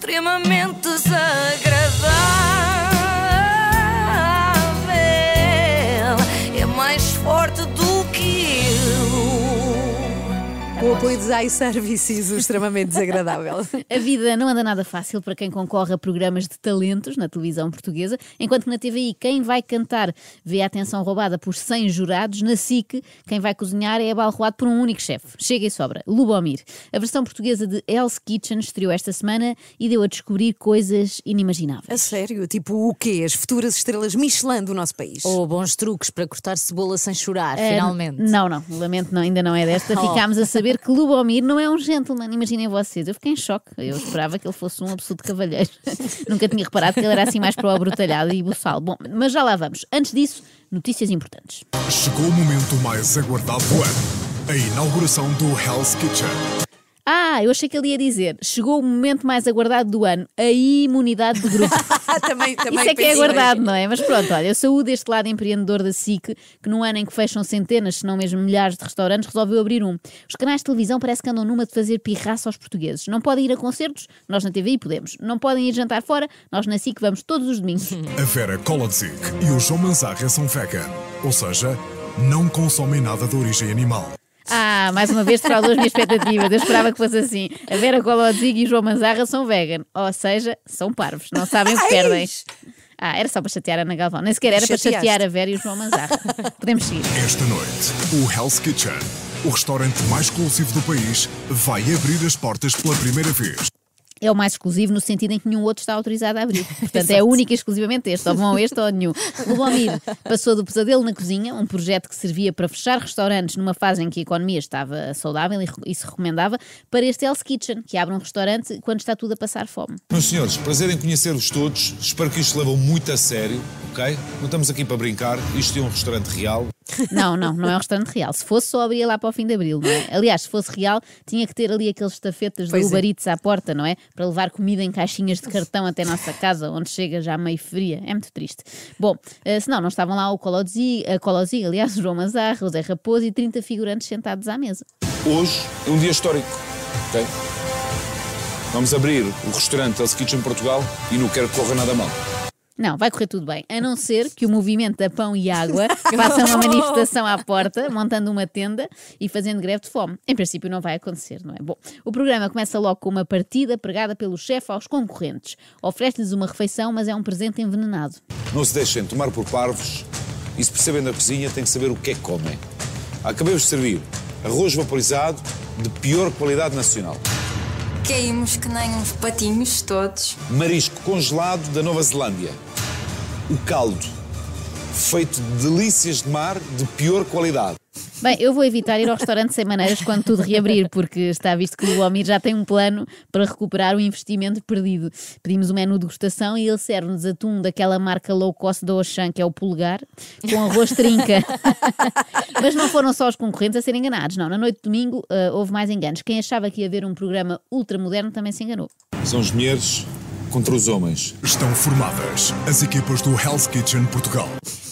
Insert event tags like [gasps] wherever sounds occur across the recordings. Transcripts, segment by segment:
extremamente desagradável. Com o apoio dos iServices, o extremamente desagradável. A vida não anda nada fácil para quem concorre a programas de talentos na televisão portuguesa, enquanto que na TVI quem vai cantar vê a atenção roubada por 100 jurados, na SIC quem vai cozinhar é abalroado por um único chefe. Chega e sobra, Lubomir. A versão portuguesa de Hell's Kitchen estreou esta semana e deu a descobrir coisas inimagináveis. A sério? Tipo o quê? As futuras estrelas Michelin do nosso país. Ou bons truques para cortar cebola sem chorar, Ah, finalmente. Não, não, lamento, não, ainda não é desta. [laughs] Oh. Ficámos a saber que Lubomir não é um gentleman, imaginem vocês. Eu fiquei em choque. Eu esperava que ele fosse um absoluto cavalheiro. [laughs] Nunca tinha reparado que ele era assim mais para o abrutalhado e buçal. Bom, mas já lá vamos. Antes disso, notícias importantes. Chegou o momento mais aguardado do ano. A inauguração do Hell's Kitchen. Ah, eu achei que ele ia dizer: chegou o momento mais aguardado do ano, a imunidade de grupo. [laughs] também, também Isso é que é aguardado, não é? Mas pronto, olha, eu saúdo este lado empreendedor da SIC, que num ano em que fecham centenas, se não mesmo milhares de restaurantes, resolveu abrir um. Os canais de televisão parece que andam numa de fazer pirraça aos portugueses. Não podem ir a concertos, nós na TVI podemos. Não podem ir jantar fora, nós na SIC vamos todos os domingos. [laughs] A Vera Kolodzik e o João Manzarra são vegan. Ou seja, não consomem nada de origem animal. Ah, mais uma vez defraudou as minhas expectativas. Eu esperava que fosse assim. A Vera Kolodzik e o João Manzarra são vegan. Ou seja, são parvos. Não sabem o que perdem. Ah, era só para chatear a Ana Galvão. Nem sequer era para Chateaste. chatear a Vera e o João Manzarra. Podemos seguir. Esta noite, o Hell's Kitchen, o restaurante mais exclusivo do país, vai abrir as portas pela primeira vez. É o mais exclusivo no sentido em que nenhum outro está autorizado a abrir. [laughs] Portanto, é único e exclusivamente este. Ou vão este ou nenhum. O Lubomir passou do Pesadelo na Cozinha, um projeto que servia para fechar restaurantes numa fase em que a economia estava saudável e se recomendava, para este Hell's Kitchen, que abre um restaurante quando está tudo a passar fome. Meus senhores, prazer em conhecer-vos todos. Espero que isto levem muito a sério, ok? Não estamos aqui para brincar. Isto é um restaurante real. Não, não, não é um restaurante real. Se fosse, só abria lá para o fim de abril, não é? Aliás, se fosse real, tinha que ter ali aqueles estafetas de é. À porta, não é? Para levar comida em caixinhas de cartão até a nossa casa, onde chega já meio fria. É muito triste. Bom, eh, se não, não estavam lá o Colozzi, a Colozzi, aliás, o [laughs] João Mazarra, o Zé Raposo e 30 figurantes sentados à mesa. Hoje é um dia histórico, ok? Vamos abrir o restaurante Hell's Kitchen Portugal e não quero que corra nada mal. Não, vai correr tudo bem, a não ser que o movimento da Pão e Água [laughs] faça uma manifestação à porta, montando uma tenda e fazendo greve de fome. Em princípio não vai acontecer, não é? Bom, o programa começa logo com uma partida pregada pelo chefe aos concorrentes. Oferece-lhes uma refeição, mas é um presente envenenado. Não se deixem tomar por parvos e se percebem da cozinha têm que saber o que é que comem. Acabei-vos de servir arroz vaporizado de pior qualidade nacional. Caímos que nem uns patinhos todos. Marisco congelado da Nova Zelândia. O caldo, feito de delícias de mar de pior qualidade. Bem, eu vou evitar ir ao restaurante sem maneiras quando tudo reabrir, porque está visto que o Lubomir já tem um plano para recuperar o investimento perdido. Pedimos um menu de degustação e ele serve-nos atum daquela marca low cost da Oxan, que é o Pulgar, com arroz trinca. [laughs] Mas não foram só os concorrentes a serem enganados, não. Na noite de domingo ah, houve mais enganos. Quem achava que ia haver um programa ultramoderno também se enganou. São as mulheres contra os homens. Estão formadas as equipas do Hell's Kitchen Portugal.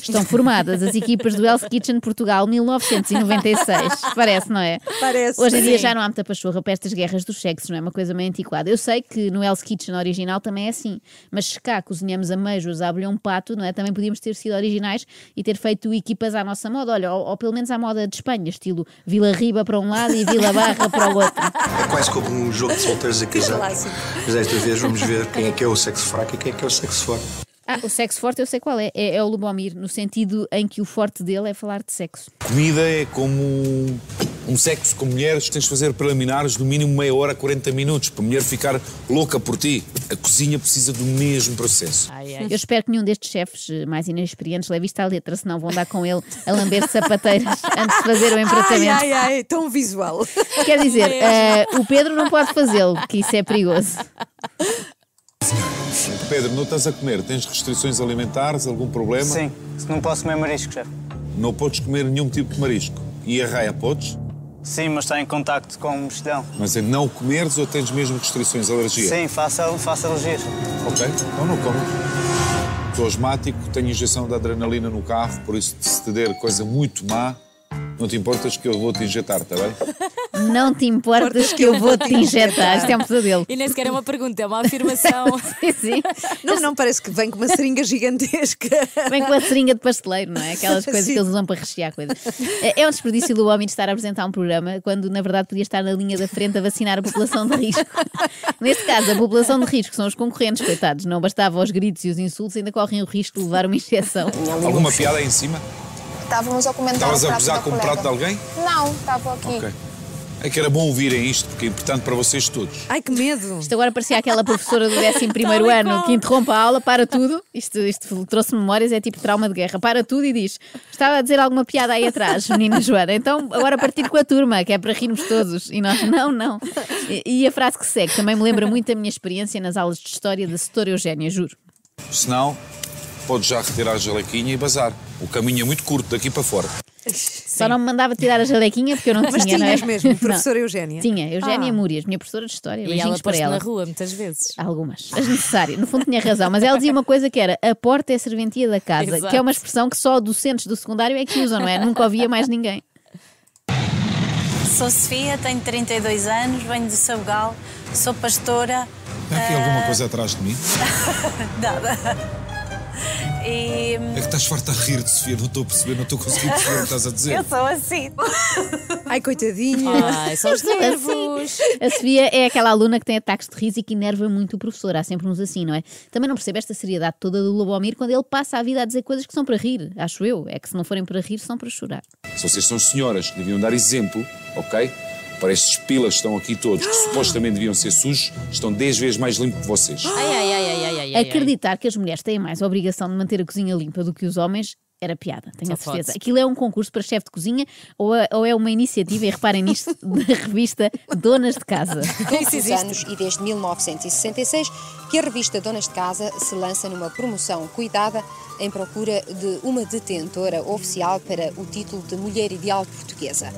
Estão formadas as equipas do Hell's Kitchen Portugal 1996. Parece, não é? Parece. Hoje em dia já não há muita pachorra para estas guerras dos sexos, não é? Uma coisa meio antiquada. Eu sei que no Hell's Kitchen original também é assim, mas se cá cozinhamos ameijos a abelhão pato, não é? Também podíamos ter sido originais e ter feito equipas à nossa moda, olha, ou, ou pelo menos à moda de Espanha, estilo Vila Riba para um lado e Vila Barra para o outro. É quase como um jogo de solteiros a casar. clássico. Mas desta vez vamos ver quem é que é o sexo fraco e quem é que é o sexo forte. Ah, o sexo forte eu sei qual é. É, é o Lubomir, no sentido em que o forte dele é falar de sexo. Comida é como um sexo com mulheres, tens de fazer preliminares no mínimo meia hora, 40 minutos, para a mulher ficar louca por ti. A cozinha precisa do mesmo processo. Eu espero que nenhum destes chefes mais inexperientes leve isto à letra, senão vão dar com ele a lamber sapateiras [laughs] antes de fazer o Ai, empratamento. ai, ai, tão visual. Quer dizer, [laughs] eh, o Pedro não pode fazê-lo, que isso é perigoso. [laughs] Pedro, não estás a comer? Tens restrições alimentares? Algum problema? Sim, não posso comer marisco, chefe. Não podes comer nenhum tipo de marisco. E a raia podes? Sim, mas está em contacto com o mexilhão. Mas é não comeres ou tens mesmo restrições, alergia? Sim, faço, faço alergias. Ok, então não como. Sou asmático, tenho injeção de adrenalina no carro, por isso se te der coisa muito má, não te importas que eu vou te injetar, está bem? [laughs] Não te importas que eu vou te injetar. Isto é um pesadelo. E nem sequer é uma pergunta, é uma afirmação. [laughs] Sim, sim. Não, não, parece que vem com uma seringa gigantesca. Vem com a seringa de pasteleiro, não é? Aquelas [laughs] coisas Sim. que eles usam para rechear coisas. É é um desperdício do homem de estar a apresentar um programa quando, na verdade, podia estar na linha da frente a vacinar a população de risco. [laughs] Neste caso, a população de risco são os concorrentes, coitados. Não bastava os gritos e os insultos, ainda correm o risco de levar uma injeção. Alguma piada aí em cima? Estávamos a comentar Estavas a da com o prato de alguém? Não, estava aqui. Ok. É que era bom ouvirem isto, porque é importante para vocês todos. Ai, que medo. Isto agora parecia aquela professora do 11 [laughs] primeiro Tal e ano que interrompe a aula, para tudo. Isto, isto trouxe memórias, é tipo trauma de guerra. Para tudo e diz: Estava a dizer alguma piada aí atrás, menina Joana. Então agora partir com a turma, que é para rirmos todos. E nós, não, não. E, e a frase que segue também me lembra muito a minha experiência nas aulas de história da setora Eugénia, juro. Senão, podes já retirar a jalequinha e bazar. O caminho é muito curto daqui para fora. Só não me mandava tirar a jalequinha porque eu não Mas tinha, não é? tinhas mesmo, Não. professora Eugénia. Tinha, Eugénia Ah. Múrias, minha professora de história. E ela para ela. na rua muitas vezes. Algumas. As necessárias. No fundo tinha razão, mas ela dizia uma coisa que era a porta é a serventia da casa, Exato. que é uma expressão que só docentes do secundário é que usam, não é? Nunca ouvia mais ninguém. Sou Sofia, tenho 32 anos, venho de Sabugal, sou pastora. Há aqui alguma coisa atrás de mim? [laughs] Nada. E É que estás farta a rir de Sofia, não estou a perceber, não estou a conseguir perceber o que estás a dizer. eu sou assim. [laughs] Ai, coitadinha. Ai, são os [laughs] nervos. A Sofia é aquela aluna que tem ataques de riso e que enerva muito o professor. Há sempre uns assim, não é? Também não percebe esta seriedade toda do Lobomir quando ele passa a vida a dizer coisas que são para rir, acho eu. É que se não forem para rir, são para chorar. Se vocês são senhoras que deviam dar exemplo, ok? Para estes pilas que estão aqui todos, que [gasps] supostamente deviam ser sujos, estão 10 vezes mais limpos que vocês. [gasps] Ai, ai, ai, ai, ai, ai, ai. Acreditar que as mulheres têm mais a obrigação de manter a cozinha limpa do que os homens era piada, tenho Só a certeza. pode. Aquilo é um concurso para chefe de cozinha ou é, ou é uma iniciativa, e reparem nisto, [laughs] da revista Donas de Casa. Todos os anos e desde 1966 que a revista Donas de Casa se lança numa promoção cuidada em procura de uma detentora oficial para o título de Mulher Ideal Portuguesa.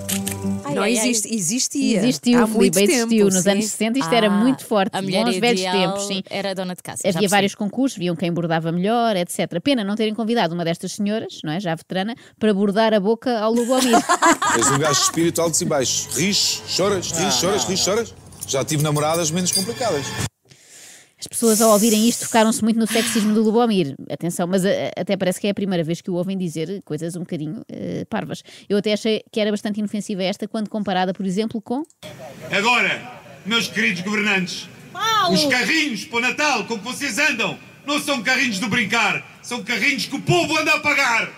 Ai, não ai, ai. existe, existia. Existiu, Há muito Filipe, tempo, existiu. Nos sim. anos 60 isto era Ah, muito forte. A mulher Bons velhos ideal tempos, sim. Era dona de casa. Havia vários concursos, viam quem bordava melhor, etc. Pena não terem convidado uma destas senhoras, não é? Já veterana, para bordar a boca ao Lubomir. [laughs] És um gajo de espírito altos e baixos. Ris, choras, ris, choras, ris, choras. Já tive namoradas menos complicadas. As pessoas ao ouvirem isto focaram-se muito no sexismo do Lubomir. Atenção, mas a- a- até parece que é a primeira vez que o ouvem dizer coisas um bocadinho eh, parvas. Eu até achei que era bastante inofensiva esta quando comparada, por exemplo, com Agora, meus queridos governantes, os carrinhos para o Natal, como vocês andam, não são carrinhos de brincar, são carrinhos que o povo anda a pagar.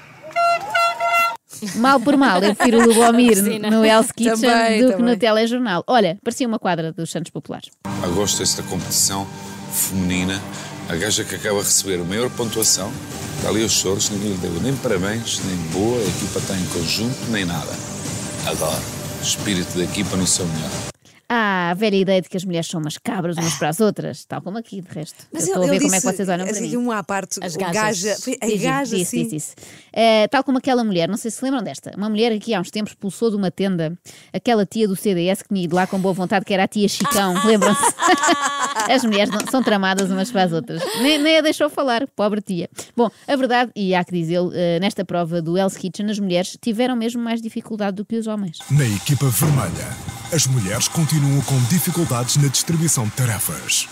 mal por mal. Eu prefiro o Lubomir no Hell's Kitchen Também, do que no telejornal. Olha, parecia uma quadra dos Santos Populares. Eu gosto desta competição feminina. A gaja que acaba de receber a maior pontuação, está ali aos choros, ninguém lhe deu nem parabéns, nem boa, a equipa está em conjunto, nem nada. Adoro. O espírito da equipa no seu melhor. Ah, a velha ideia de que as mulheres são umas cabras umas para as outras, tal como aqui, de resto. Mas Eu a ver ele como é que disse, vocês olham para assim, mim. um à parte, As gajas. gaja, foi- a Diz, gaja, disse, sim. disse, disse. Eh, tal como aquela mulher, não sei se se lembram desta, uma mulher que há uns tempos pulsou de uma tenda aquela tia do CDS que tinha ido lá com boa vontade, que era a tia Chicão, [laughs] lembram-se? [laughs] As mulheres não- são tramadas umas para as outras. Nem, nem a deixou falar, pobre tia. Bom, a verdade, e há que dizê-lo, eh, nesta prova do Hell's Kitchen, as mulheres tiveram mesmo mais dificuldade do que os homens. Na equipa vermelha, as mulheres continuam com dificuldades na distribuição de tarefas.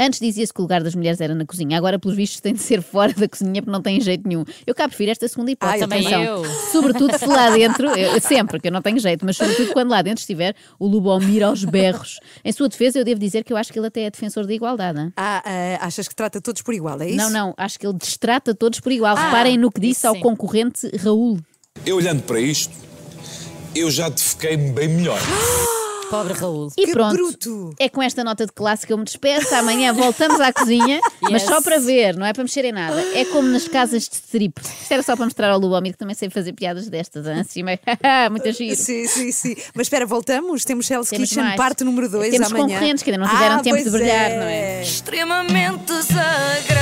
Antes dizia-se que o lugar das mulheres era na cozinha, agora, pelos vistos, tem de ser fora da cozinha porque não tem jeito nenhum. Eu cá prefiro esta segunda hipótese. Ah, também eu. Sobretudo se lá dentro, eu- sempre, que eu não tenho jeito, mas sobretudo quando lá dentro estiver o Lubomir aos berros. Em sua defesa, eu devo dizer que eu acho que ele até é defensor da igualdade. hein? Ah, ah, achas que trata todos por igual, é isso? Não, não, acho que ele destrata todos por igual. Reparem no que disse ao concorrente Raul. Eu olhando para isto, eu já te fiquei bem melhor. [gasps] [gasps] Pobre Raul. E Que pronto, bruto! é com esta nota de classe que eu me despeço. Amanhã voltamos à cozinha, [laughs] mas só para ver, não é para mexer em nada. É como nas casas de strip. Isto era só para mostrar ao Lubomir que também sei fazer piadas destas, assim, mas [laughs] muito giro. Sim, sim, sim. Mas espera, voltamos? Temos Hell's Temos Kitchen, mais. parte número 2 Temos amanhã. concorrentes que ainda não tiveram Ah, tempo de brilhar, não é? Extremamente desagradável.